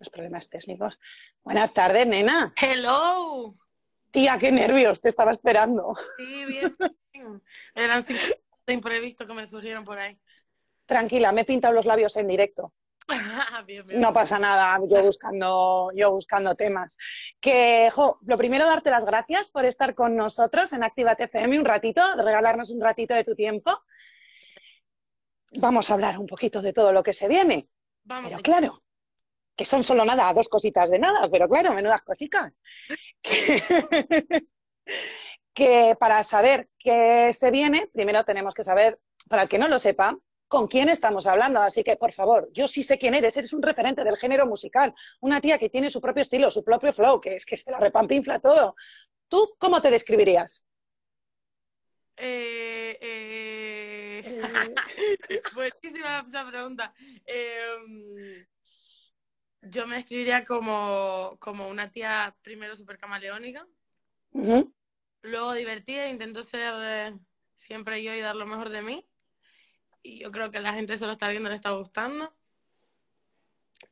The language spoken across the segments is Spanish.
los problemas técnicos. Buenas tardes, nena. Hello. Tía, qué nervios, te estaba esperando. Sí, bien. Eran cinco de imprevisto que me surgieron por ahí. Tranquila, me he pintado los labios en directo. bien, bien. No pasa nada, yo buscando, yo buscando temas. Que, jo, lo primero, darte las gracias por estar con nosotros en Activa FM un ratito, regalarnos un ratito de tu tiempo. Vamos a hablar un poquito de todo lo que se viene. Vamos. Pero claro, que son solo nada, dos cositas de nada, pero claro, menudas cositas. Que, que para saber qué se viene, primero tenemos que saber, para el que no lo sepa, con quién estamos hablando. Así que, por favor, yo sí sé quién eres, eres un referente del género musical, una tía que tiene su propio estilo, su propio flow, que es que se la repampinfla todo. ¿Tú cómo te describirías? Eh, eh... Buenísima esa pregunta. Eh, yo me describiría como, como una tía primero súper camaleónica, luego divertida, intento ser eh, siempre yo y dar lo mejor de mí. Y yo creo que la gente se lo está viendo, le está gustando.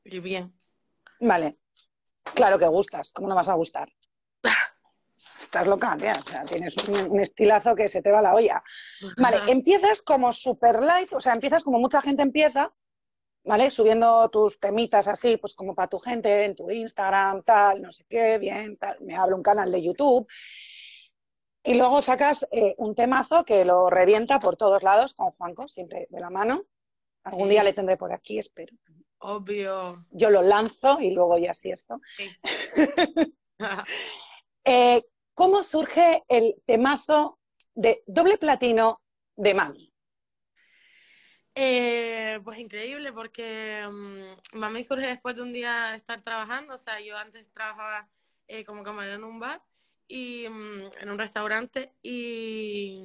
Y bien. Vale. Claro que gustas, ¿cómo no vas a gustar? Estás loca, tía. O sea, tienes un, un estilazo que se te va la olla. Vale, empiezas como super light, o sea, empiezas como mucha gente empieza, ¿vale? Subiendo tus temitas así, pues como para tu gente, en tu Instagram, tal, no sé qué, bien, tal. Me abro un canal de YouTube. Y luego sacas eh, un temazo que lo revienta por todos lados con Juanco, siempre de la mano. Algún Sí. día le tendré por aquí, espero. Obvio. Yo lo lanzo y luego ya sí esto. Sí. Eh, ¿Cómo surge el temazo de doble platino de Mami? Eh, pues increíble porque mm, Mami surge después de un día de estar trabajando, o sea, yo antes trabajaba eh, como camarera en un bar y mm, en un restaurante y,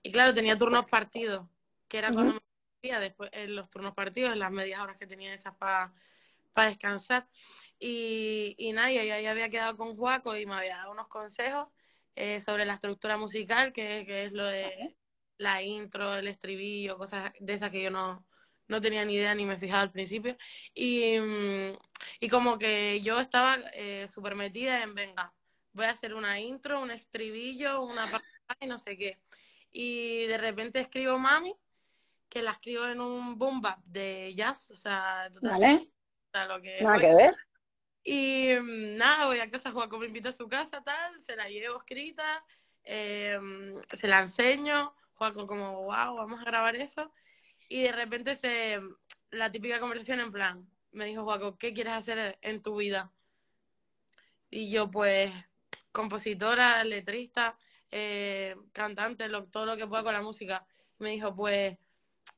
y claro, tenía turnos partidos, que era cuando Ujú. me hacía después en los turnos partidos, en las medias horas que tenía esas para descansar. Y, y nada, yo ya había quedado con Juaco y me había dado unos consejos eh, sobre la estructura musical, que, que es lo de la intro, el estribillo, cosas de esas que yo no, no tenía ni idea ni me fijaba al principio. Y, mm, y como que yo estaba eh, súper metida en, venga, voy a hacer una intro, un estribillo, una parte y no sé qué. Y de repente escribo Mami, que la escribo en un boom bap de jazz, o sea, total, ¿Vale? o sea, lo que Nada voy. que ver. Y mm, nada, voy a casa, Juaco me invita a su casa, tal, se la llevo escrita, eh, se la enseño, Juaco como, wow, vamos a grabar eso. Y de repente se, la típica conversación en plan, me dijo Juaco, ¿qué quieres hacer en tu vida? Y yo pues, compositora, letrista, eh, cantante, lo- todo lo que pueda con la música. Me dijo, pues,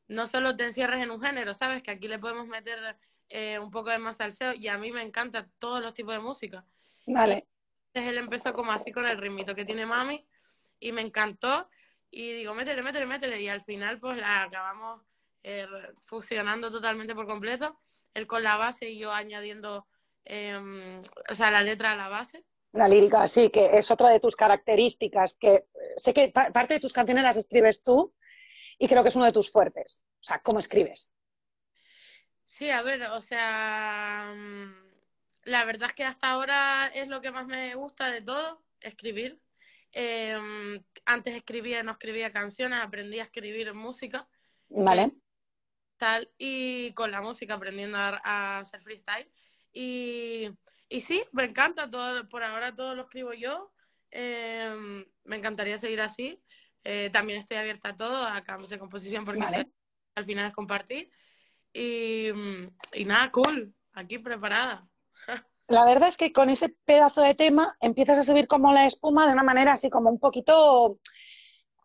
no solo te encierres en un género, ¿sabes? Que aquí le podemos meter eh, un poco de más salseo y a mí me encantan todos los tipos de música. Vale. Entonces él empezó como así con el ritmito que tiene mami y me encantó y digo, métele, métele, métele y al final pues la acabamos eh, fusionando totalmente por completo, él con la base y yo añadiendo, eh, o sea, la letra a la base. La lírica, sí, que es otra de tus características, que eh, sé que pa- parte de tus canciones las escribes tú y creo que es uno de tus fuertes. O sea, ¿cómo escribes? Sí, a ver, o sea, mm, la verdad es que hasta ahora es lo que más me gusta de todo, escribir. Eh, antes escribía, no escribía canciones, aprendí a escribir música, ¿Vale? tal, y con la música aprendiendo a, a hacer freestyle. Y, y sí, me encanta, todo, por ahora todo lo escribo yo. Eh, me encantaría seguir así. Eh, también estoy abierta a todo, a cambios de composición, porque Vale. al final es compartir. Y, y nada, cool, aquí preparada. La verdad es que con ese pedazo de tema empiezas a subir como la espuma de una manera así como un poquito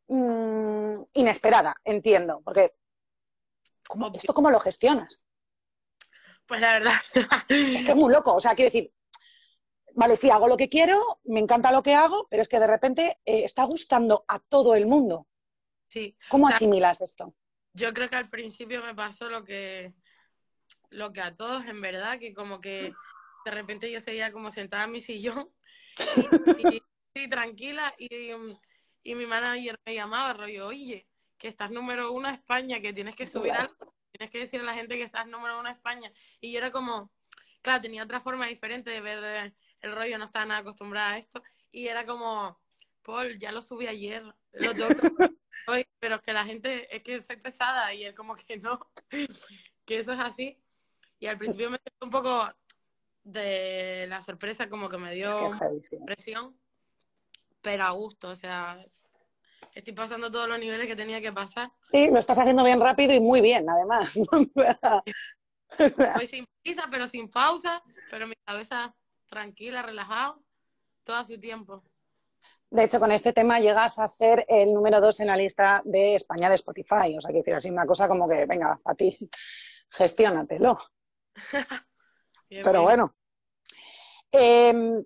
mm, inesperada, entiendo, porque ¿cómo-. ¿esto cómo lo gestionas? Pues la verdad, Es que es muy loco, o sea, quiero decir, vale, sí, hago lo que quiero, me encanta lo que hago, pero es que de repente eh, está gustando a todo el mundo. sí. ¿Cómo O sea, asimilas esto? Yo creo que al principio me pasó lo que, lo que a todos, en verdad, que como que de repente yo seguía como sentada en mi sillón y, tranquila y, y mi manager me llamaba, rollo, oye, que estás número uno a España, que tienes que subir algo, tienes que decir a la gente que estás número uno a España. Y yo era como, claro, tenía otra forma diferente de ver eh, el rollo, no estaba nada acostumbrada a esto. Y era como, Paul, ya lo subí ayer, lo hoy, pero que la gente, es que soy pesada y él como que no, que eso es así. Y al principio me sentí un poco de la sorpresa, como que me dio presión, pero a gusto, o sea, estoy pasando todos los niveles que tenía que pasar. Sí, lo estás haciendo bien rápido y muy bien, además. Voy sin prisa, pero sin pausa, pero mi cabeza tranquila, relajado, todo a su tiempo. De hecho, con este tema llegas a ser el número dos en la lista de España de Spotify. O sea, que decir así una cosa como que, venga, a ti, gestiónatelo. Pero bueno. Em,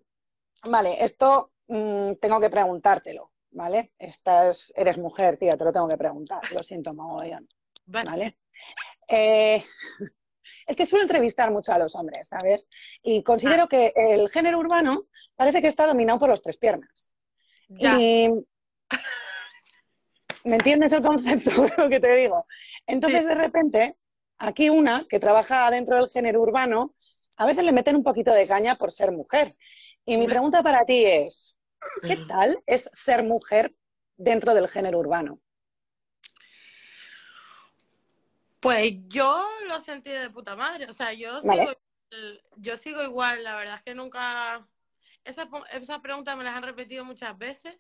vale, esto mm, tengo que preguntártelo, ¿vale? Estás, eres mujer, tía, te lo tengo que preguntar. Lo siento, mogollón. ¿Vale? Eh, es que suelo entrevistar mucho a los hombres, ¿sabes? Y considero ah. que el género urbano parece que está dominado por los tres piernas. Y... ¿Me entiendes el concepto de lo que te digo? Entonces, de repente, aquí una que trabaja dentro del género urbano, a veces le meten un poquito de caña por ser mujer. Y mi pregunta para ti es, ¿qué tal es ser mujer dentro del género urbano? Pues yo lo sentí de puta madre, o sea, yo sigo, yo sigo igual, la verdad es que nunca esa, esa pregunta me las han repetido muchas veces.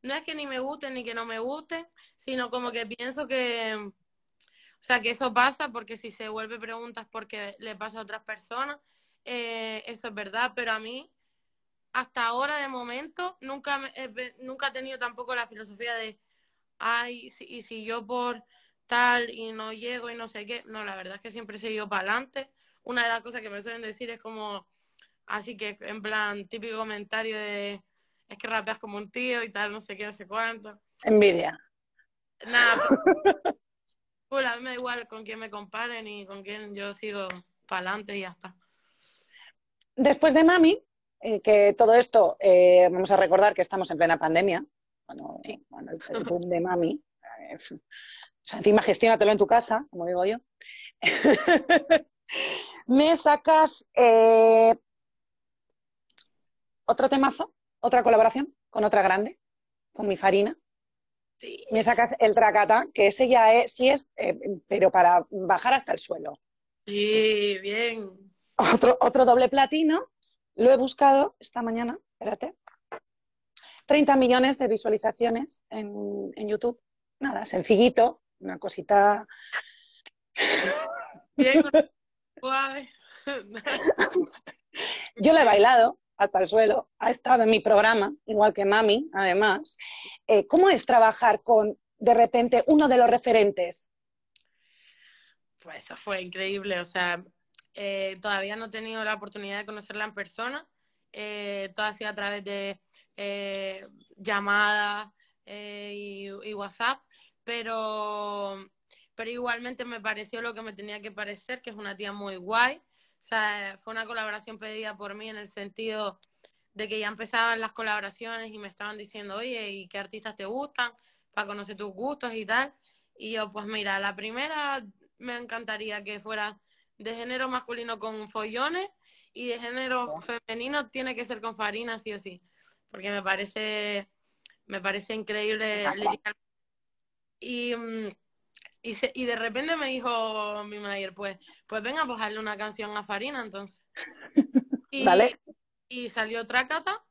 No es que ni me gusten ni que no me gusten, sino como que pienso que, o sea, que eso pasa porque si se vuelve preguntas porque le pasa a otras personas, eh, eso es verdad, pero a mí, hasta ahora de momento, nunca, nunca he tenido tampoco la filosofía de, ay, y si yo por tal y no llego y no sé qué, no, la verdad es que siempre he seguido para adelante. Una de las cosas que me suelen decir es como, Así que, en plan, típico comentario de es que rapeas como un tío y tal, no sé qué, no sé cuánto. Envidia. Nada, pues, a mí me da igual con quién me comparen y con quién yo sigo para adelante y ya está. Después de Mami, eh, que todo esto, eh, vamos a recordar que estamos en plena pandemia, cuando, el, boom de Mami, eh, o sea, encima gestiónatelo en tu casa, como digo yo. me sacas otro temazo, otra colaboración con otra grande, con mi farina. Sí. Me sacas el tracata, que ese ya es, sí es, eh, pero para bajar hasta el suelo. Sí, bien. Otro, otro doble platino, lo he buscado esta mañana, espérate. 30 millones de visualizaciones en, en YouTube. Nada, sencillito, una cosita. Bien, guay. Yo lo he bailado, hasta el suelo, ha estado en mi programa, igual que Mami, además. Eh, ¿Cómo es trabajar con, de repente, uno de los referentes? Pues eso fue increíble, o sea, eh, todavía no he tenido la oportunidad de conocerla en persona, eh, todo ha sido a través de llamadas y, y, WhatsApp, pero, pero igualmente me pareció lo que me tenía que parecer, que es una tía muy guay, o sea, fue una colaboración pedida por mí en el sentido de que ya empezaban las colaboraciones y me estaban diciendo, oye, ¿y qué artistas te gustan? Para conocer tus gustos y tal. Y yo, pues mira, la primera me encantaría que fuera de género masculino con follones y de género femenino tiene que ser con farina, sí o sí. Porque me parece, me parece increíble. Y, y, y de repente me dijo mi manager, pues, pues venga, pues darle una canción a Farina entonces. Y, y salió Tracata,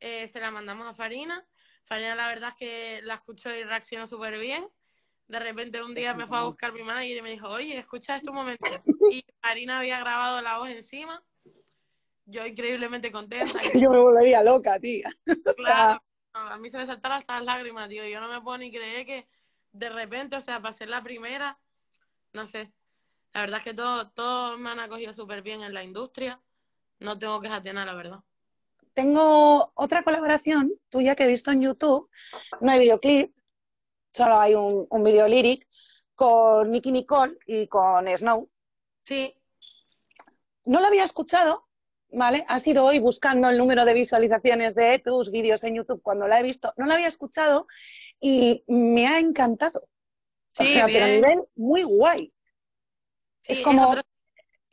eh, se la mandamos a Farina. Farina la verdad es que la escuchó y reaccionó súper bien. De repente un día me fue a buscar mi manager y me dijo, oye, escucha este momento. Y Farina había grabado la voz encima. Yo increíblemente contenta. yo me volvería loca, tía. Claro. A mí se me saltaron hasta las lágrimas, tío. Yo no me puedo ni creer que de repente, o sea, para ser la primera, no sé. La verdad es que todos todo me han acogido súper bien en la industria. No tengo que nada, la verdad. Tengo otra colaboración tuya que he visto en YouTube. No hay videoclip, solo hay un, un video lyric con Nicky Nicole y con Snow. Sí. No lo había escuchado, ¿vale? Ha sido hoy buscando el número de visualizaciones de tus vídeos en YouTube cuando la he visto. No lo había escuchado y me ha encantado. Sí, pero a nivel muy guay. es como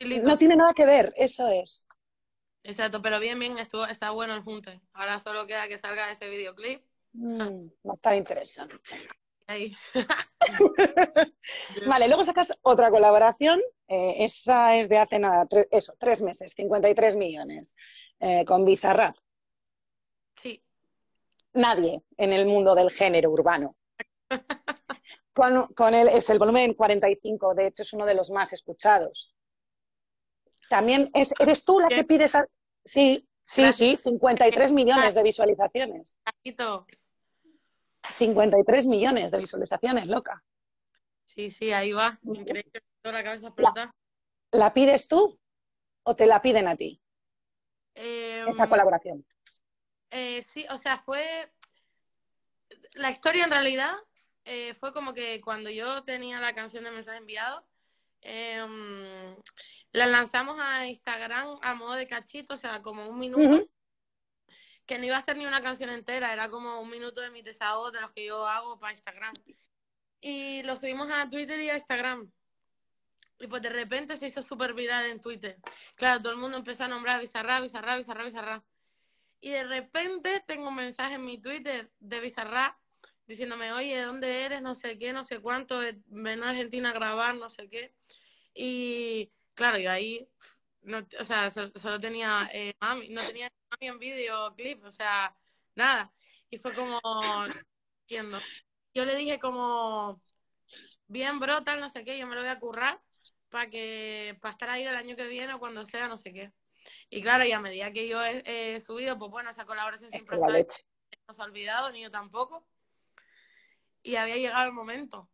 No tiene nada que ver, eso es. Exacto, pero bien, bien, estuvo, está bueno el junte. Ahora solo queda que salga ese videoclip. Mm, va a estar interesante. vale, luego sacas otra colaboración. Eh, esa es de hace nada, eso, tres meses, 53 millones, eh, con Bizarrap. Sí. Nadie en el mundo del género urbano. con, con él es el volumen 45, de hecho es uno de los más escuchados. También es, eres tú la que pides. Sí, sí, sí, 53 millones de visualizaciones. 53 millones de visualizaciones, loca. Sí, sí, ahí va. Increíble. La cabeza explota. ¿La, pides tú o te la piden a ti? Esa em, colaboración. Eh, sí, o sea, fue. La historia en realidad eh, fue como que cuando yo tenía la canción de mensaje enviado, em, la lanzamos a Instagram a modo de cachito, o sea, como un minuto. Que no iba a ser ni una canción entera, era como un minuto de mis desahogos de los que yo hago para Instagram. Y lo subimos a Twitter y a Instagram. Y pues de repente se hizo súper viral en Twitter. Claro, todo el mundo empezó a nombrar Bizarra, Bizarra, Bizarra, Bizarra. Y de repente tengo un mensaje en mi Twitter de Bizarra diciéndome, oye, ¿dónde eres? No sé qué, no sé cuánto, ven a Argentina a grabar, no sé qué. Y claro, yo ahí, no, o sea, solo, tenía eh, mami, no tenía mami en videoclip, o sea, nada. Y fue como, entiendo. Yo le dije como, bien bro, tal, no sé qué, yo me lo voy a currar para que, para estar ahí el año que viene o cuando sea, no sé qué. Y claro, y a medida que yo he, subido, pues bueno, esa colaboración siempre está no se ha olvidado, ni yo tampoco. Y había llegado el momento.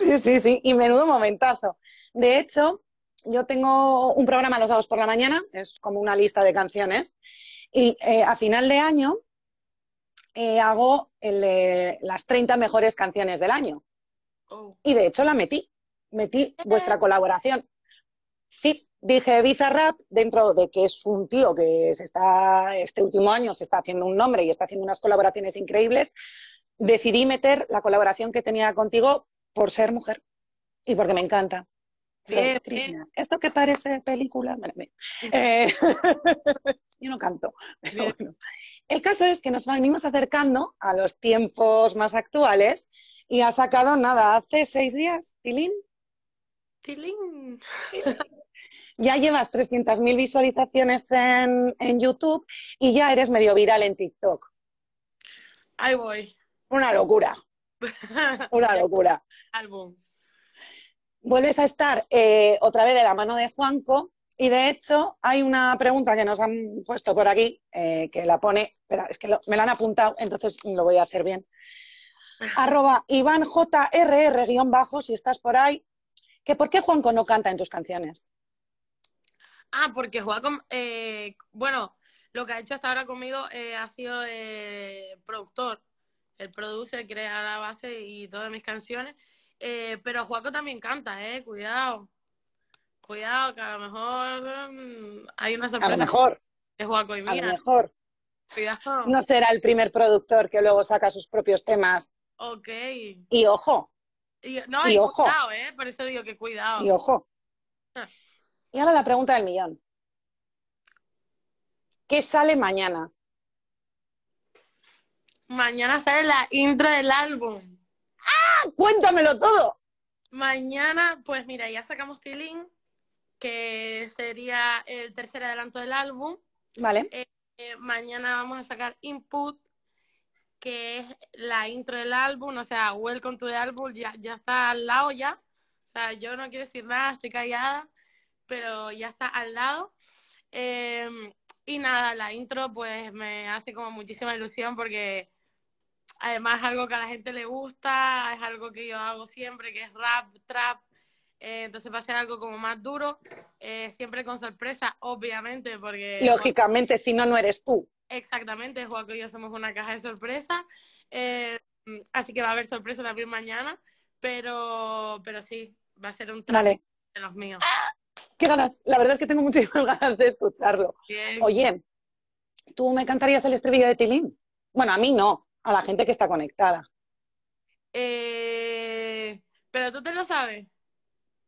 Sí, sí, sí, y menudo momentazo. De hecho, yo tengo un programa los sábados por la mañana, es como una lista de canciones, y eh, a final de año eh, hago el las 30 mejores canciones del año. Oh. Y de hecho la metí, metí vuestra colaboración. Sí, dije Bizarrap, dentro de que es un tío que se está, este último año se está haciendo un nombre y está haciendo unas colaboraciones increíbles, decidí meter la colaboración que tenía contigo por ser mujer y porque me encanta. Esto que parece película, eh, yo no canto. El caso es que nos venimos acercando a los tiempos más actuales y ha sacado nada, hace seis días, Tilín. Tilín. Ya llevas 300.000 visualizaciones en, en YouTube y ya eres medio viral en TikTok. Ahí voy. Una locura. Una locura. Álbum vuelves a estar eh, otra vez de la mano de Juanco y de hecho hay una pregunta que nos han puesto por aquí eh, que la pone, espera, es que me la han apuntado, entonces lo voy a hacer bien. Arroba Iván JRR guion bajo, si estás por ahí, que ¿por qué Juanco no canta en tus canciones? Ah, porque Juanco, eh, bueno, lo que ha hecho hasta ahora conmigo ha sido productor. Él produce, crea la base y todas mis canciones. Eh, pero Juaco también canta, eh, cuidado. Cuidado, que a lo mejor mm, hay una sorpresa. A lo mejor. De Juaco y mía. A lo mejor. Cuidado. No será el primer productor que luego saca sus propios temas. Ok. Y ojo. Y, no, y, ojo. cuidado, ¿eh? Por eso digo que cuidado. Y ojo. Ah. Y ahora la pregunta del millón. ¿Qué sale mañana? Mañana sale la intro del álbum. ¡Ah! Cuéntamelo todo. Mañana, pues mira, ya sacamos Tilín, que sería el tercer adelanto del álbum. Vale. Eh, eh, mañana vamos a sacar Input, que es la intro del álbum, o sea, Welcome to the Album, ya, ya está al lado ya. O sea, yo no quiero decir nada, estoy callada, pero ya está al lado. Em, y nada, la intro pues me hace como muchísima ilusión porque Además, es algo que a la gente le gusta, es algo que yo hago siempre, que es rap, trap. Eh, entonces va a ser algo como más duro, eh, siempre con sorpresa, obviamente, porque... Lógicamente, si no, no eres tú. Exactamente, Juaco y yo somos una caja de sorpresa. Eh, así que va a haber sorpresa también mañana, pero, pero sí, va a ser un trap de los míos. ¡Ah! ¡Qué ganas! La verdad es que tengo muchísimas ganas de escucharlo. Oye, ¿tú me cantarías el estribillo de Tilín? Bueno, a mí no, a la gente que está conectada. Eh, pero tú te lo sabes.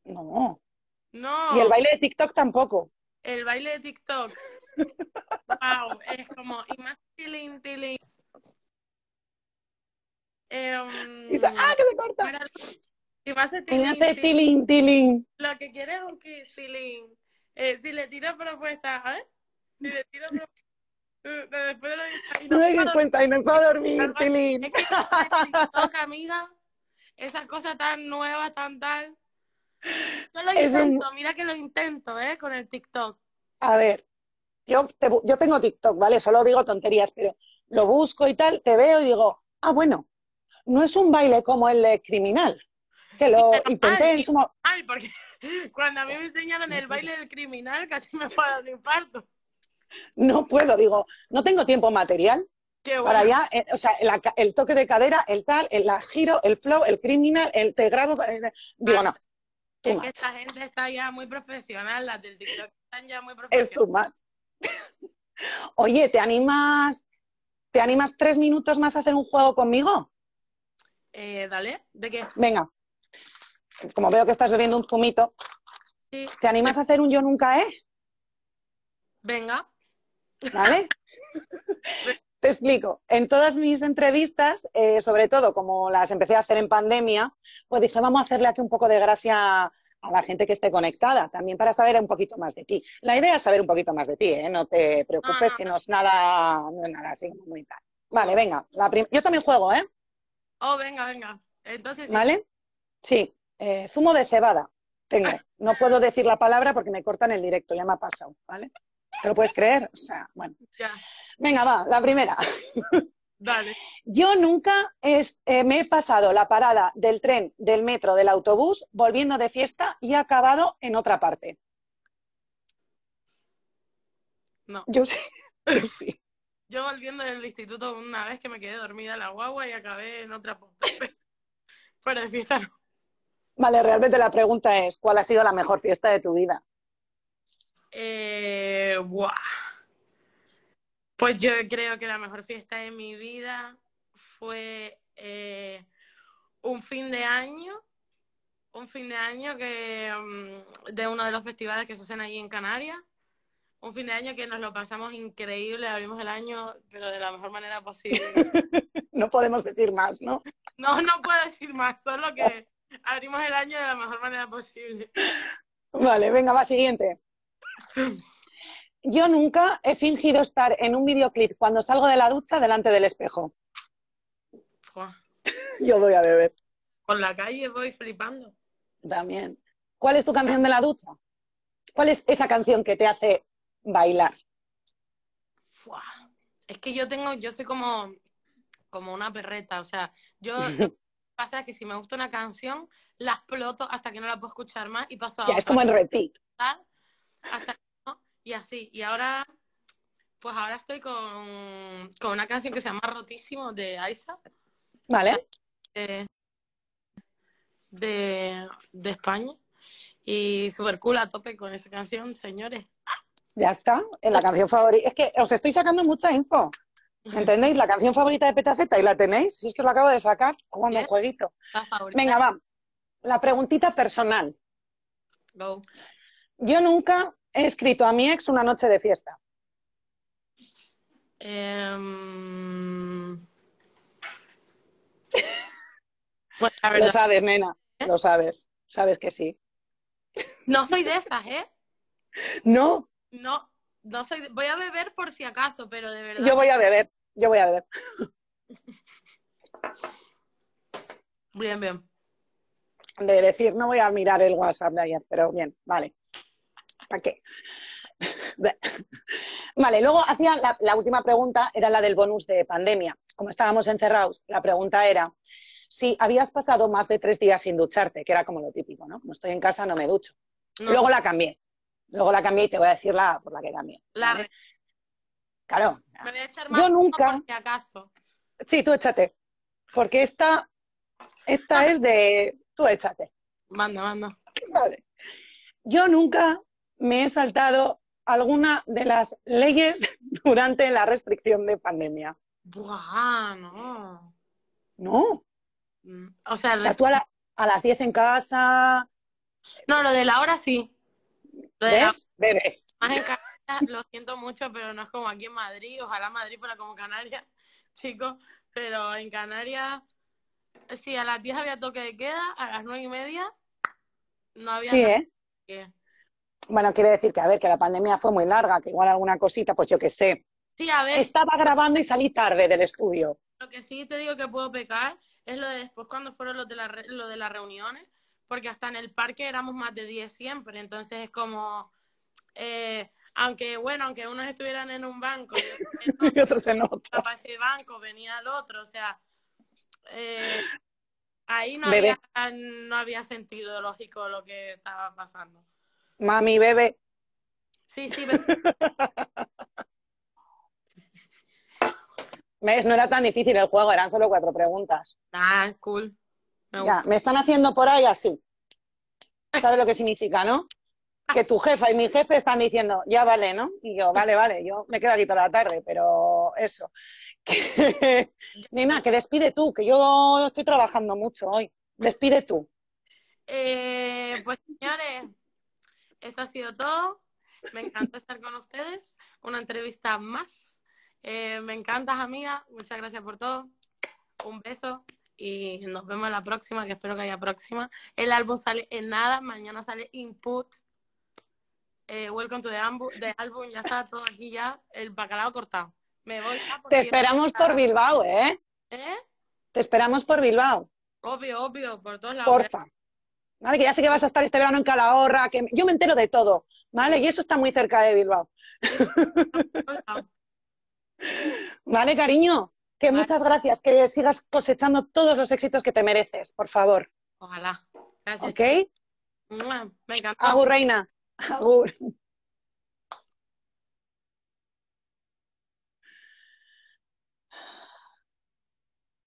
No. No. Y el baile de TikTok tampoco. El baile de TikTok. wow, es como, y más tilín, tilín. Em, Y ¡Ah, que se corta! Y Y tilín, tilín. Lo que quiere es un tilín. Eh, si le tiro propuesta, ¿eh? Si le tiro propuesta. Después de lo y No me puedo di cuenta y no puedo dormir, tilín. Es que amiga, esa cosa tan nueva, tan tal. Yo lo Es un- intento, mira que lo intento, ¿eh? Con el TikTok. A ver, yo, te yo tengo TikTok, ¿vale? Solo digo tonterías, pero lo busco y tal, te veo y digo, ah, bueno, no es un baile como el de criminal, que lo Pero intenté en su Ay, porque cuando a mí me enseñaron el baile del criminal, casi me fue a dar un infarto. No puedo, digo, no tengo tiempo material Qué para bueno. ya, eh, o sea, la el toque de cadera, el tal, el la giro, el flow, el criminal, el te grabo, eh, digo, no, too Es que esta gente está ya muy profesional, las del TikTok están ya muy es profesionales. too much. Oye, ¿te animas, te animas tres minutos más a hacer un juego conmigo? Eh, dale, ¿de qué? Venga, como veo que estás bebiendo un zumito, Sí, ¿te animas a hacer un yo nunca, eh? venga. ¿Vale? Te explico. En todas mis entrevistas, eh, sobre todo como las empecé a hacer en pandemia, pues dije, vamos a hacerle aquí un poco de gracia a la gente que esté conectada, también para saber un poquito más de ti. La idea es saber un poquito más de ti, ¿eh? No te preocupes, no, que no es nada, no es nada así muy tal. Vale, venga. la Yo también juego, ¿eh? Oh, venga, venga. Entonces, sí. ¿Vale? Sí. Eh, zumo de cebada. Tengo. No puedo decir la palabra porque me cortan el directo, ya me ha pasado, ¿vale? ¿Te lo puedes creer? O sea, bueno. ya, Venga, va, la primera. dale. Yo nunca es- eh, me he pasado la parada del tren, del metro, del autobús, volviendo de fiesta y he acabado en otra parte. No. Yo sí. Yo sí. Yo volviendo del instituto una vez que me quedé dormida en la guagua y acabé en otra punta. Fuera de fiesta no. Vale, realmente la pregunta es, ¿cuál ha sido la mejor fiesta de tu vida? Eh, buah. Pues yo creo que la mejor fiesta de mi vida fue eh, un fin de año, un fin de año que mm, de uno de los festivales que se hacen allí en Canarias, un fin de año que nos lo pasamos increíble, abrimos el año, pero de la mejor manera posible. No podemos decir más, ¿no? No, no puedo decir más, solo que abrimos el año de la mejor manera posible. Vale, venga, va, siguiente. Yo nunca he fingido estar en un videoclip cuando salgo de la ducha delante del espejo. Yo voy a beber. Por la calle voy flipando. También. ¿Cuál es tu canción de la ducha? ¿Cuál es esa canción que te hace bailar? Es que yo tengo, yo soy como, como una perreta, o sea, yo pasa que si me gusta una canción, la exploto hasta que no la puedo escuchar más y paso a Ya, es como en repeat. hasta que no, y así. Y ahora, pues ahora estoy con, con una canción que se llama Rotísimo de Aisa, ¿Vale? de, de, de España. Y super cool a tope con esa canción, señores. Ya está. En la canción favorita. Es que os estoy sacando mucha info. ¿Entendéis? La canción favorita de Petaceta y la tenéis. Si es que os la acabo de sacar jugando un jueguito. Venga, va. La preguntita personal. Go. Yo nunca he escrito a mi ex una noche de fiesta. Pues la Lo verdad, sabes, nena. Lo sabes. Sabes que sí. no soy de esas, ¿eh? No, No, no soy Voy a beber por si acaso, pero de verdad. yo voy a beber. Yo voy a beber. Bien, bien. De decir, no voy a mirar el WhatsApp de ayer, pero bien, vale. ¿Para qué? Vale, luego hacía la, la última pregunta, era la del bonus de pandemia. Como estábamos encerrados, la pregunta era si habías pasado más de tres días sin ducharte, que era como lo típico, ¿no? Como estoy en casa, no me ducho. No, Luego la cambié. Luego la cambié y te voy a decir la por la que cambié. la ¿vale? re- Claro. Me voy a echar Yo más uno nunca- por si acaso. Sí, tú échate. Porque esta, esta es de. Tú échate. Manda, manda. Vale. Yo nunca me he saltado alguna de las leyes durante la restricción de pandemia. Buah, no. No. Mm, O sea, O sea, tú a, la- a las 10 en casa. no, lo de la hora sí. ¿Ves? Bebe. Más en Canarias, lo siento mucho, pero no es como aquí en Madrid. Ojalá Madrid fuera como Canarias, chicos. Pero en Canarias, sí, a las 10 había toque de queda, a las 9 y media no había Sí, ¿eh? que- Bueno, quiere decir que, a ver, que la pandemia fue muy larga, que igual alguna cosita, pues yo qué sé. Sí, a ver, Estaba grabando y salí tarde del estudio. lo que sí te digo que puedo pecar es lo de después cuando fueron los de, la lo de las reuniones, porque hasta en el parque éramos más de 10 siempre, entonces es como, eh, aunque bueno, aunque unos estuvieran en un banco, y otros en otro. para ese banco, venía el otro, o sea, eh, ahí no Bebé. había, no había sentido lógico lo que estaba pasando. Mami, bebe. Sí, sí, ve- ¿Ves? No era tan difícil el juego, eran solo cuatro preguntas. ah, cool. Me Ya, me están haciendo por ahí así. ¿Sabes lo que significa, no? Que tu jefa y mi jefe están diciendo, ya vale, ¿no? Y yo, vale, vale, yo me quedo aquí toda la tarde, pero eso. Que... Nena, que despide tú, que yo estoy trabajando mucho hoy. Despide tú. Eh, pues señores, esto ha sido todo. Me encantó estar con ustedes. Una entrevista más. Eh, me encantas, amiga. Muchas gracias por todo. Un beso y nos vemos en la próxima, que espero que haya próxima. El álbum sale en nada. Mañana sale Input. Eh, welcome to the, the album. Ya está todo aquí ya. El bacalao cortado. Me voy ya porque- Te esperamos por Bilbao, ¿eh? ¿Eh? Te esperamos por Bilbao, Obvio, obvio, por todos lados. porfa. Vale, que ya sé que vas a estar este verano en Calahorra, que yo me entero de todo, ¿vale? Y eso está muy cerca de Bilbao. ¿Vale, cariño? Que muchas gracias, que sigas cosechando todos los éxitos que te mereces, por favor. Ojalá. Gracias. ¿Ok? Me encantó. Agur, reina. Agur.